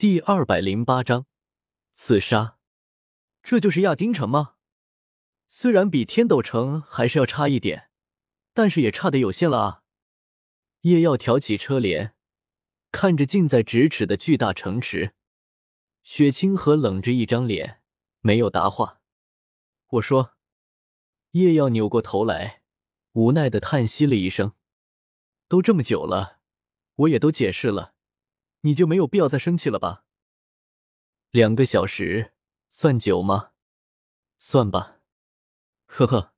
第二百零八章刺杀。这就是亚丁城吗？虽然比天斗城还是要差一点，但是也差的有限了啊！叶耀挑起车帘，看着近在咫尺的巨大城池，雪清河冷着一张脸，没有答话。我说，叶耀扭过头来，无奈的叹息了一声。都这么久了，我也都解释了，你就没有必要再生气了吧？两个小时算久吗？算吧。呵呵。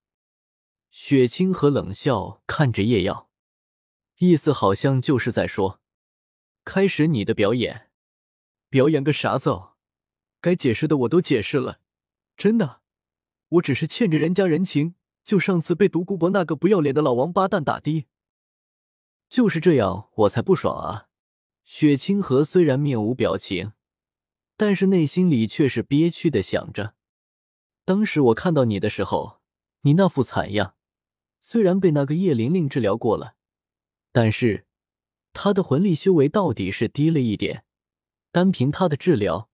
雪清河冷笑看着叶耀，意思好像就是在说：“开始你的表演。”表演个啥子哦？该解释的我都解释了，真的，我只是欠着人家人情。就上次被独孤博那个不要脸的老王八蛋打的。就是这样，我才不爽啊！雪清河虽然面无表情，但是内心里却是憋屈的想着：当时我看到你的时候，你那副惨样，虽然被那个叶玲玲治疗过了，但是她的魂力修为到底是低了一点，单凭她的治疗，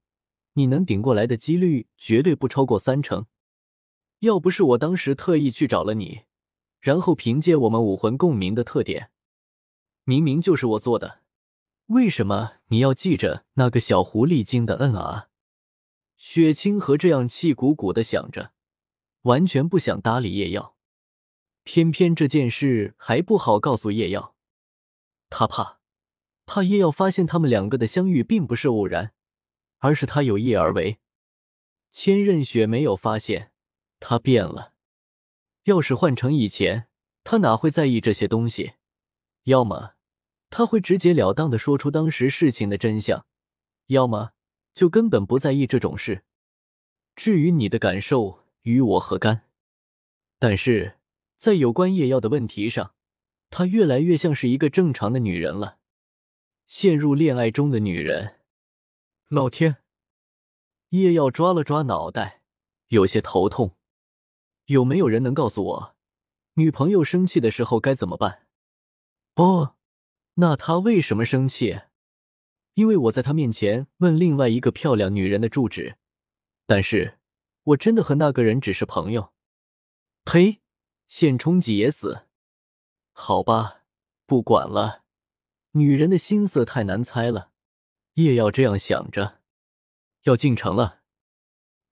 你能顶过来的几率绝对不超过三成。要不是我当时特意去找了你，然后凭借我们武魂共鸣的特点。明明就是我做的，为什么你要记着那个小狐狸精的恩啊？雪清河这样气鼓鼓的想着，完全不想搭理叶耀。偏偏这件事还不好告诉叶耀，他怕，怕叶耀发现他们两个的相遇并不是偶然，而是他有意而为。千仞雪没有发现他变了，要是换成以前，他哪会在意这些东西？要么。他会直截了当的说出当时事情的真相，要么就根本不在意这种事。至于你的感受，与我何干？但是在有关叶耀的问题上，她越来越像是一个正常的女人了，陷入恋爱中的女人。老天！叶耀抓了抓脑袋，有些头痛。有没有人能告诉我，女朋友生气的时候该怎么办？哦。那他为什么生气？因为我在他面前问另外一个漂亮女人的住址，但是我真的和那个人只是朋友。呸！现充几也死。好吧，不管了。女人的心思太难猜了。叶耀这样想着，要进城了。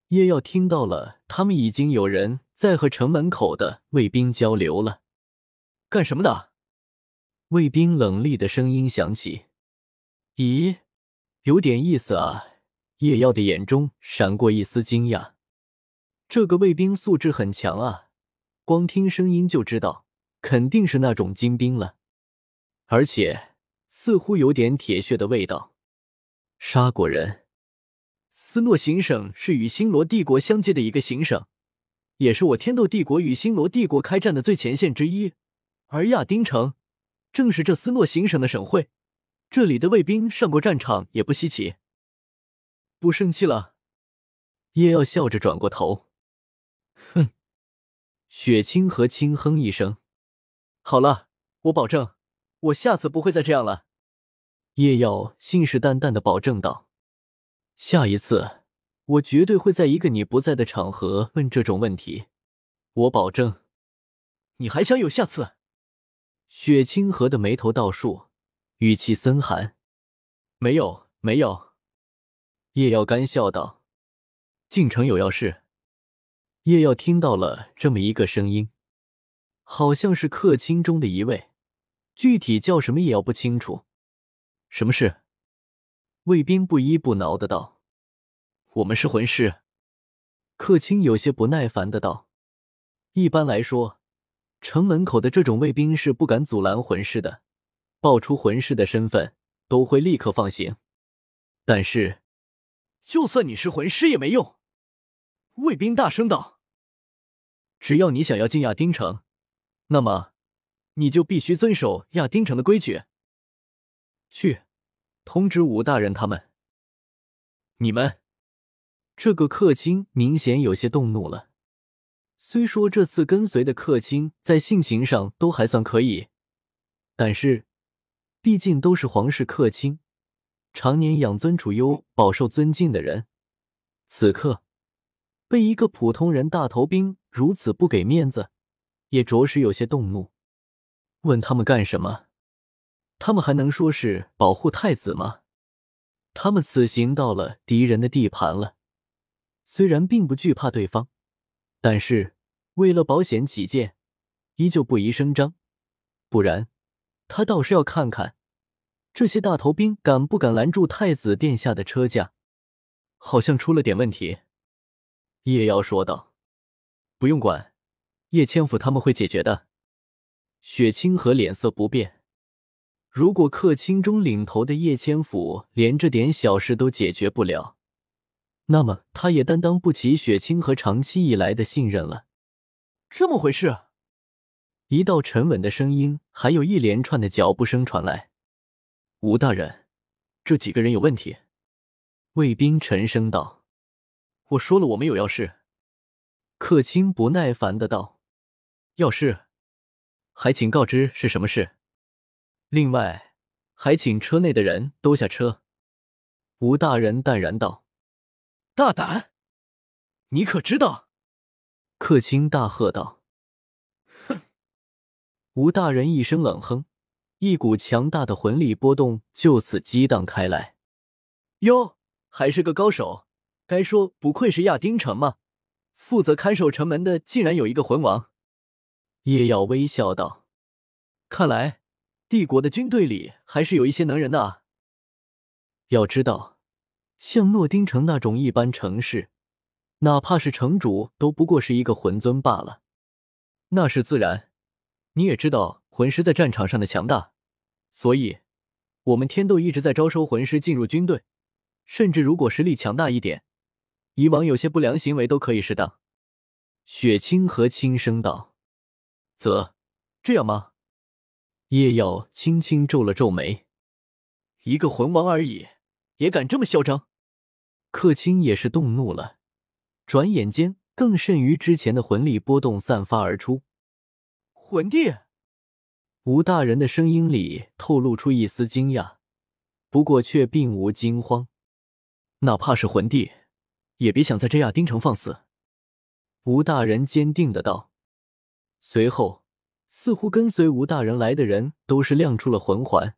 叶耀听到了，他们已经有人在和城门口的卫兵交流了。干什么的？卫兵冷厉的声音响起：“咦，有点意思啊！”叶耀的眼中闪过一丝惊讶。这个卫兵素质很强啊，光听声音就知道肯定是那种精兵了，而且似乎有点铁血的味道。杀过人，斯诺行省是与星罗帝国相接的一个行省，也是我天斗帝国与星罗帝国开战的最前线之一，而亚丁城。正是这斯诺行省的省会，这里的卫兵上过战场也不稀奇。不生气了，叶耀笑着转过头，哼。雪清河轻哼一声：“好了，我保证，我下次不会再这样了。”叶耀信誓旦旦的保证道：“下一次，我绝对会在一个你不在的场合问这种问题，我保证。你还想有下次？”雪清河的眉头倒竖，语气森寒：“没有，没有。”叶耀干笑道：“进城有要事。”叶耀听到了这么一个声音，好像是客卿中的一位，具体叫什么也要不清楚。什么事？卫兵不依不挠的道：“我们是魂师。”客卿有些不耐烦的道：“一般来说。”城门口的这种卫兵是不敢阻拦魂师的，报出魂师的身份都会立刻放行。但是，就算你是魂师也没用。卫兵大声道：“只要你想要进亚丁城，那么你就必须遵守亚丁城的规矩。去，通知武大人他们。你们这个客卿明显有些动怒了。”虽说这次跟随的客卿在性情上都还算可以，但是毕竟都是皇室客卿，常年养尊处优、饱受尊敬的人，此刻被一个普通人大头兵如此不给面子，也着实有些动怒。问他们干什么？他们还能说是保护太子吗？他们此行到了敌人的地盘了，虽然并不惧怕对方，但是为了保险起见，依旧不宜声张。不然，他倒是要看看这些大头兵敢不敢拦住太子殿下的车驾。好像出了点问题，叶瑶说道：“不用管，叶千府他们会解决的。”雪清河脸色不变。如果客卿中领头的叶千府连这点小事都解决不了，那么他也担当不起雪清河长期以来的信任了。这么回事？一道沉稳的声音，还有一连串的脚步声传来。吴大人，这几个人有问题。卫兵沉声道：“我说了，我们有要事。”客卿不耐烦的道：“要事，还请告知是什么事。”另外，还请车内的人都下车。”吴大人淡然道。“大胆！你可知道？”客卿大喝道。“哼！”吴大人一声冷哼，一股强大的魂力波动就此激荡开来。“哟，还是个高手！该说不愧是亚丁城嘛，负责看守城门的竟然有一个魂王。”叶耀微笑道。“看来……”帝国的军队里还是有一些能人的啊。要知道，像诺丁城那种一般城市，哪怕是城主都不过是一个魂尊罢了。那是自然。你也知道魂师在战场上的强大，所以，我们天斗一直在招收魂师进入军队。甚至如果实力强大一点，以往有些不良行为都可以适当。雪清河轻声道：“则这样吗？”叶耀轻轻皱了皱眉，一个魂王而已，也敢这么嚣张？客卿也是动怒了，转眼间更甚于之前的魂力波动散发而出。魂帝，吴大人的声音里透露出一丝惊讶，不过却并无惊慌。哪怕是魂帝，也别想在这亚丁城放肆。吴大人坚定的道，随后。似乎跟随吴大人来的人都是亮出了魂环，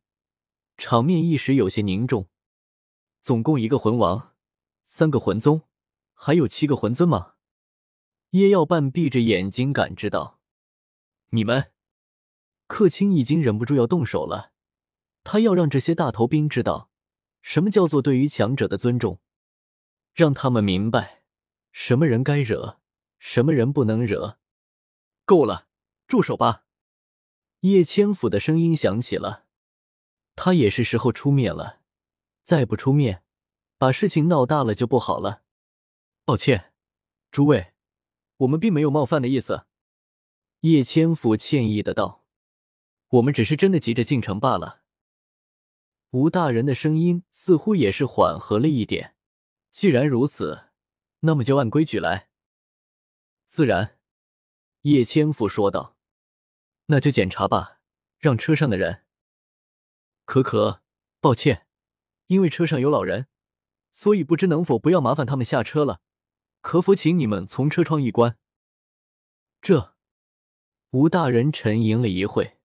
场面一时有些凝重。总共一个魂王，三个魂宗，还有七个魂尊吗？叶耀半闭着眼睛感知到，你们，客卿已经忍不住要动手了。他要让这些大头兵知道，什么叫做对于强者的尊重，让他们明白，什么人该惹，什么人不能惹。够了。住手吧！叶千府的声音响起了，他也是时候出面了，再不出面，把事情闹大了就不好了。抱歉，诸位，我们并没有冒犯的意思。叶千府歉意的道：“我们只是真的急着进城罢了。”吴大人的声音似乎也是缓和了一点。既然如此，那么就按规矩来。自然，叶千府说道。那就检查吧，让车上的人。可可，抱歉，因为车上有老人，所以不知能否不要麻烦他们下车了。可否请你们从车窗一关？这，吴大人沉吟了一会，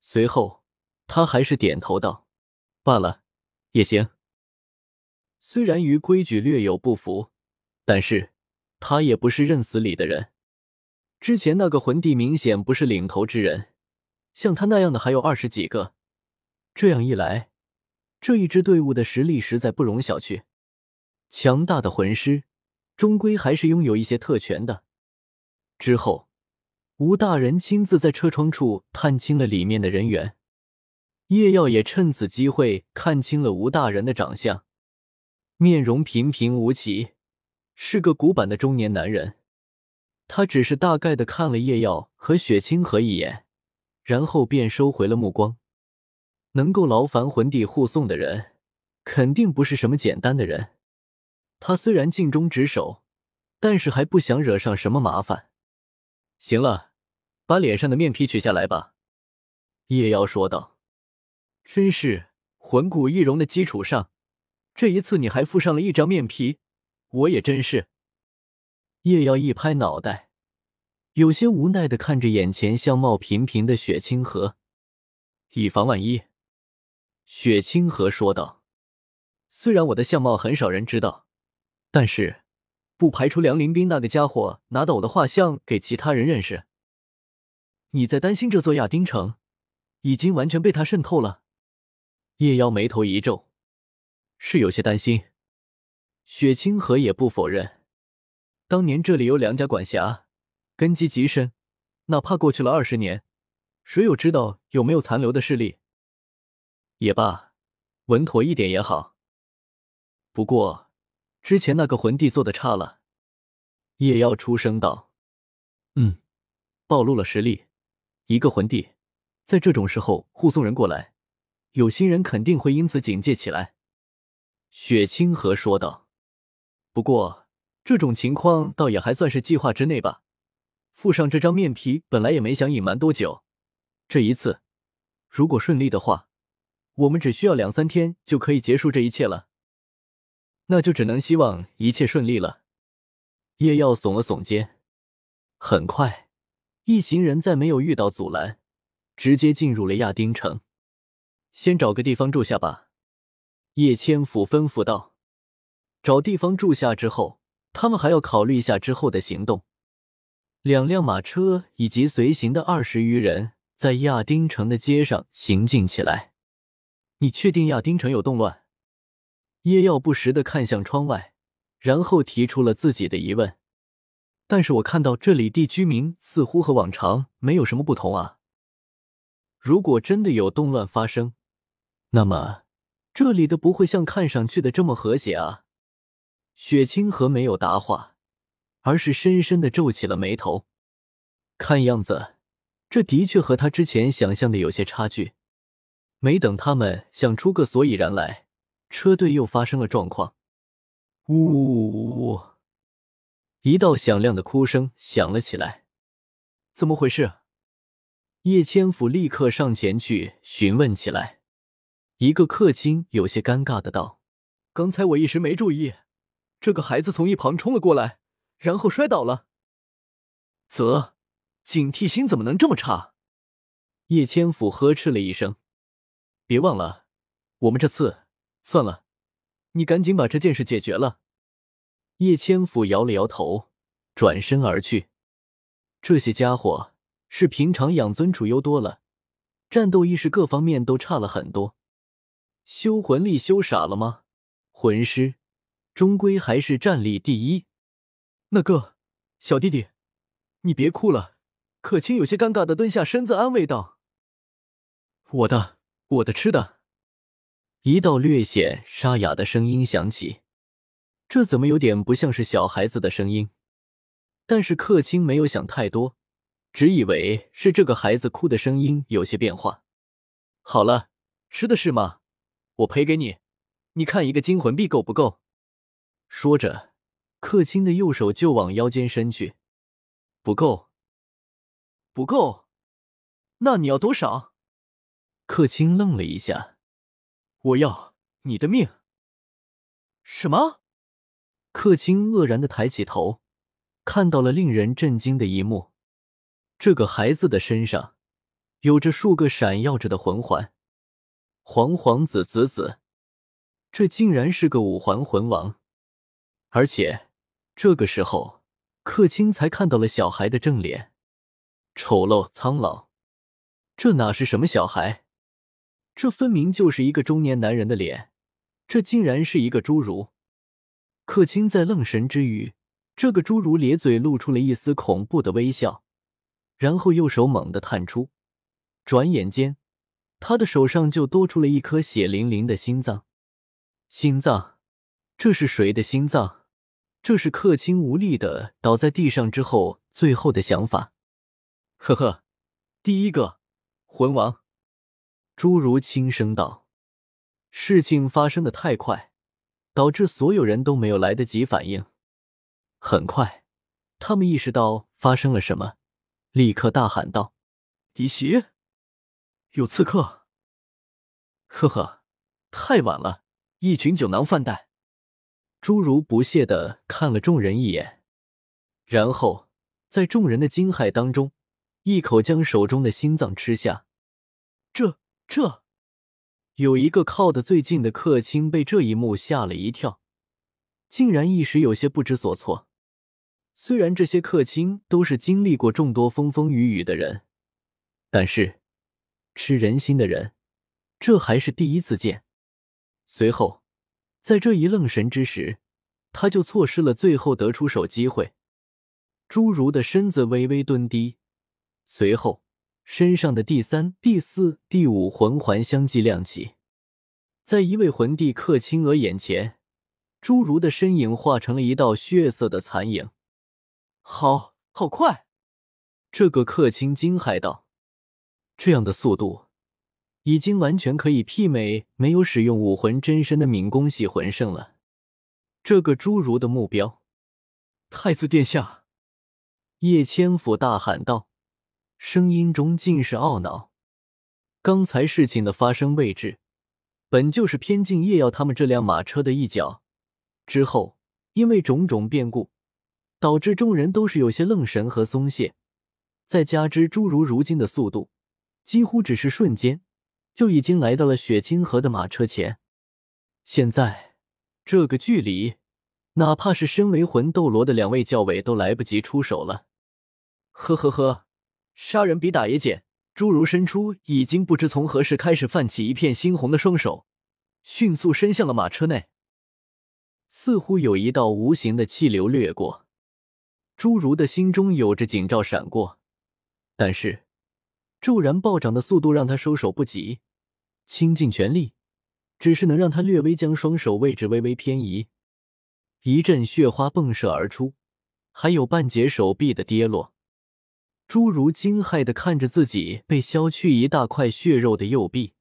随后他还是点头道：“罢了，也行。”虽然与规矩略有不符，但是他也不是认死理的人。之前那个魂帝明显不是领头之人，像他那样的还有二十几个。这样一来，这一支队伍的实力实在不容小觑。强大的魂师，终归还是拥有一些特权的。之后，吴大人亲自在车窗处探清了里面的人员。叶耀也趁此机会看清了吴大人的长相，面容平平无奇，是个古板的中年男人。他只是大概的看了叶耀和雪清河一眼，然后便收回了目光。能够劳烦魂帝护送的人，肯定不是什么简单的人。他虽然尽忠职守，但是还不想惹上什么麻烦。行了，把脸上的面皮取下来吧。”叶耀说道。“真是魂骨易容的基础上，这一次你还附上了一张面皮，我也真是。叶耀一拍脑袋，有些无奈的看着眼前相貌平平的雪清河，以防万一，雪清河说道：“虽然我的相貌很少人知道，但是不排除梁林斌那个家伙拿到我的画像给其他人认识。你在担心这座亚丁城已经完全被他渗透了？”叶妖眉头一皱，是有些担心。雪清河也不否认。当年这里有梁家管辖，根基极深，哪怕过去了二十年，谁又知道有没有残留的势力？也罢，稳妥一点也好。不过，之前那个魂帝做的差了。叶妖出声道：“嗯，暴露了实力。一个魂帝，在这种时候护送人过来，有心人肯定会因此警戒起来。”雪清河说道：“不过。”这种情况倒也还算是计划之内吧。附上这张面皮，本来也没想隐瞒多久。这一次，如果顺利的话，我们只需要两三天就可以结束这一切了。那就只能希望一切顺利了。叶耀耸了耸肩。很快，一行人再没有遇到阻拦，直接进入了亚丁城。先找个地方住下吧。叶千府吩咐道。找地方住下之后。他们还要考虑一下之后的行动。两辆马车以及随行的二十余人在亚丁城的街上行进起来。你确定亚丁城有动乱？叶耀不时的看向窗外，然后提出了自己的疑问。但是我看到这里地居民似乎和往常没有什么不同啊。如果真的有动乱发生，那么这里的不会像看上去的这么和谐啊。雪清河没有答话，而是深深的皱起了眉头。看样子，这的确和他之前想象的有些差距。没等他们想出个所以然来，车队又发生了状况。呜呜呜呜呜！一道响亮的哭声响了起来。怎么回事？叶千府立刻上前去询问起来。一个客卿有些尴尬的道：“刚才我一时没注意。”这个孩子从一旁冲了过来，然后摔倒了。啧，警惕心怎么能这么差？叶千府呵斥了一声：“别忘了，我们这次算了，你赶紧把这件事解决了。”叶千府摇了摇头，转身而去。这些家伙是平常养尊处优多了，战斗意识各方面都差了很多。修魂力修傻了吗？魂师。终归还是战力第一。那个小弟弟，你别哭了。可卿有些尴尬的蹲下身子安慰道：“我的，我的吃的。”一道略显沙哑的声音响起，这怎么有点不像是小孩子的声音？但是客卿没有想太多，只以为是这个孩子哭的声音有些变化。好了，吃的是吗？我赔给你，你看一个金魂币够不够？说着，客卿的右手就往腰间伸去。不够，不够，那你要多少？客卿愣了一下。我要你的命。什么？客卿愕然的抬起头，看到了令人震惊的一幕：这个孩子的身上有着数个闪耀着的魂环，黄黄紫紫紫，这竟然是个五环魂王。而且，这个时候，客卿才看到了小孩的正脸，丑陋苍老。这哪是什么小孩？这分明就是一个中年男人的脸。这竟然是一个侏儒！客卿在愣神之余，这个侏儒咧嘴露出了一丝恐怖的微笑，然后右手猛地探出，转眼间，他的手上就多出了一颗血淋淋的心脏。心脏。这是谁的心脏？这是客卿无力的倒在地上之后最后的想法。呵呵，第一个魂王，侏儒轻声道。事情发生的太快，导致所有人都没有来得及反应。很快，他们意识到发生了什么，立刻大喊道：“敌袭！有刺客！”呵呵，太晚了，一群酒囊饭袋。侏儒不屑的看了众人一眼，然后在众人的惊骇当中，一口将手中的心脏吃下。这这，有一个靠得最近的客卿被这一幕吓了一跳，竟然一时有些不知所措。虽然这些客卿都是经历过众多风风雨雨的人，但是吃人心的人，这还是第一次见。随后。在这一愣神之时，他就错失了最后得出手机会。侏儒的身子微微蹲低，随后身上的第三、第四、第五魂环相继亮起，在一位魂帝克钦额眼前，侏儒的身影化成了一道血色的残影。好好快！这个克钦惊骇道：“这样的速度！”已经完全可以媲美没有使用武魂真身的敏攻系魂圣了。这个侏儒的目标，太子殿下！叶千府大喊道，声音中尽是懊恼。刚才事情的发生位置，本就是偏近叶耀他们这辆马车的一角。之后因为种种变故，导致众人都是有些愣神和松懈。再加之诸如如今的速度，几乎只是瞬间。就已经来到了雪清河的马车前，现在这个距离，哪怕是身为魂斗罗的两位教委都来不及出手了。呵呵呵，杀人比打也简。侏儒伸出已经不知从何时开始泛起一片猩红的双手，迅速伸向了马车内。似乎有一道无形的气流掠过，侏儒的心中有着警兆闪过，但是骤然暴涨的速度让他收手不及。倾尽全力，只是能让他略微将双手位置微微偏移，一阵血花迸射而出，还有半截手臂的跌落。侏儒惊骇的看着自己被削去一大块血肉的右臂，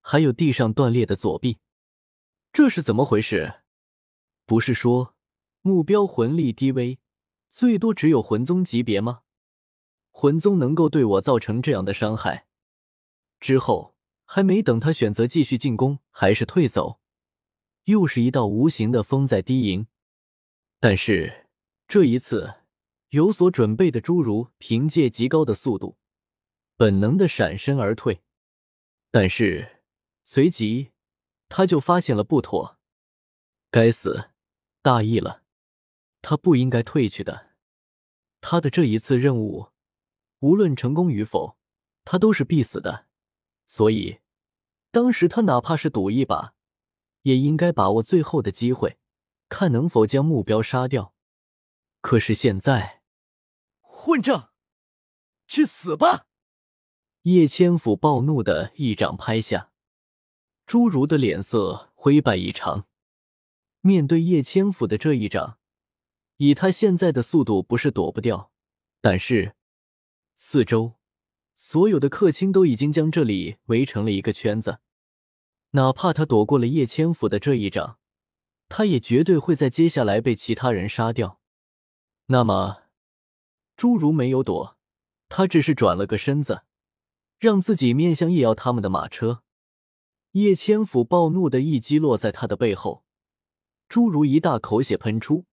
还有地上断裂的左臂，这是怎么回事？不是说目标魂力低微，最多只有魂宗级别吗？魂宗能够对我造成这样的伤害之后。还没等他选择继续进攻还是退走，又是一道无形的风在低吟。但是这一次有所准备的侏儒凭借极高的速度，本能的闪身而退。但是随即他就发现了不妥，该死，大意了，他不应该退去的。他的这一次任务，无论成功与否，他都是必死的。所以，当时他哪怕是赌一把，也应该把握最后的机会，看能否将目标杀掉。可是现在，混账，去死吧！叶千府暴怒的一掌拍下，侏儒的脸色灰败异常。面对叶千府的这一掌，以他现在的速度，不是躲不掉，但是四周。所有的客卿都已经将这里围成了一个圈子，哪怕他躲过了叶千府的这一掌，他也绝对会在接下来被其他人杀掉。那么，侏儒没有躲，他只是转了个身子，让自己面向叶瑶他们的马车。叶千府暴怒的一击落在他的背后，侏儒一大口血喷出，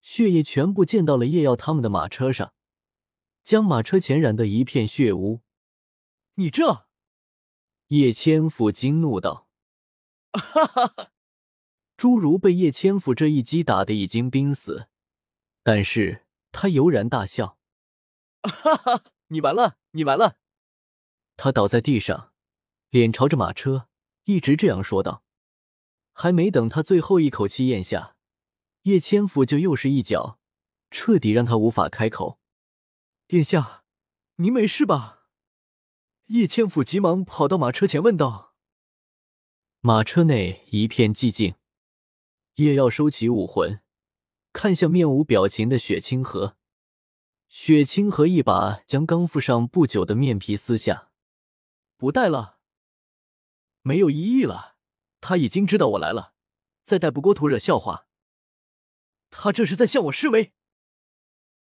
血液全部溅到了叶瑶他们的马车上。将马车前染得一片血污，你这！叶千府惊怒道：“哈哈哈！”侏儒被叶千府这一击打得已经濒死，但是他悠然大笑：“哈哈，你完了，你完了！”他倒在地上，脸朝着马车，一直这样说道。还没等他最后一口气咽下，叶千府就又是一脚，彻底让他无法开口。殿下，您没事吧？叶千府急忙跑到马车前问道。马车内一片寂静。叶耀收起武魂，看向面无表情的雪清河。雪清河一把将刚敷上不久的面皮撕下，不戴了，没有意义了。他已经知道我来了，再戴不过徒惹笑话。他这是在向我示威。